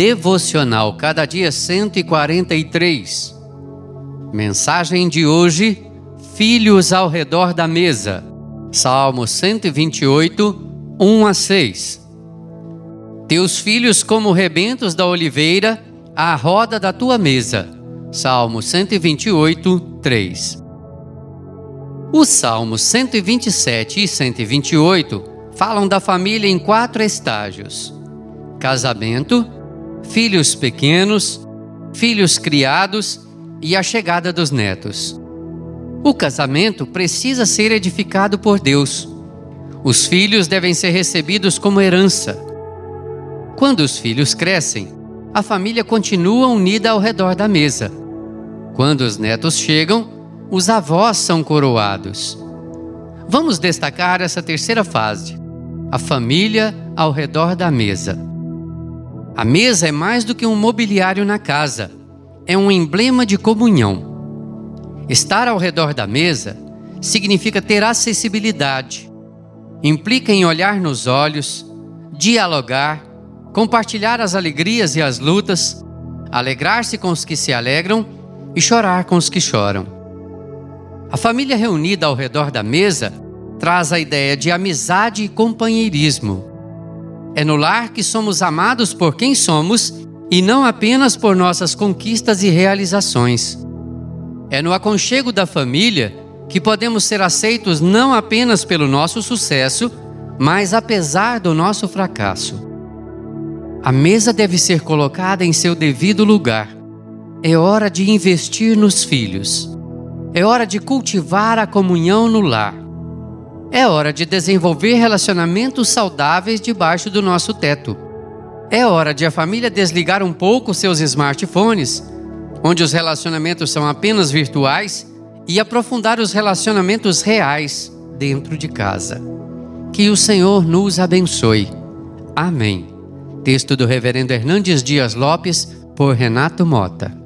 Devocional Cada Dia 143. Mensagem de hoje: Filhos ao redor da mesa. Salmo 128, 1 a 6. Teus filhos como rebentos da oliveira, à roda da tua mesa. Salmo 128, 3. Os Salmos 127 e 128 falam da família em quatro estágios: casamento, filhos pequenos, filhos criados e a chegada dos netos. O casamento precisa ser edificado por Deus. Os filhos devem ser recebidos como herança. Quando os filhos crescem, a família continua unida ao redor da mesa. Quando os netos chegam, os avós são coroados. Vamos destacar essa terceira fase: a família ao redor da mesa. A mesa é mais do que um mobiliário na casa, é um emblema de comunhão. Estar ao redor da mesa significa ter acessibilidade, implica em olhar nos olhos, dialogar, compartilhar as alegrias e as lutas, alegrar-se com os que se alegram e chorar com os que choram. A família reunida ao redor da mesa traz a ideia de amizade e companheirismo é no lar que somos amados por quem somos e não apenas por nossas conquistas e realizações. É no aconchego da família que podemos ser aceitos não apenas pelo nosso sucesso, mas apesar do nosso fracasso. A mesa deve ser colocada em seu devido lugar. É hora de investir nos filhos. É hora de cultivar a comunhão no lar. É hora de desenvolver relacionamentos saudáveis debaixo do nosso teto. É hora de a família desligar um pouco seus smartphones, onde os relacionamentos são apenas virtuais, e aprofundar os relacionamentos reais dentro de casa. Que o Senhor nos abençoe. Amém. Texto do Reverendo Hernandes Dias Lopes, por Renato Mota.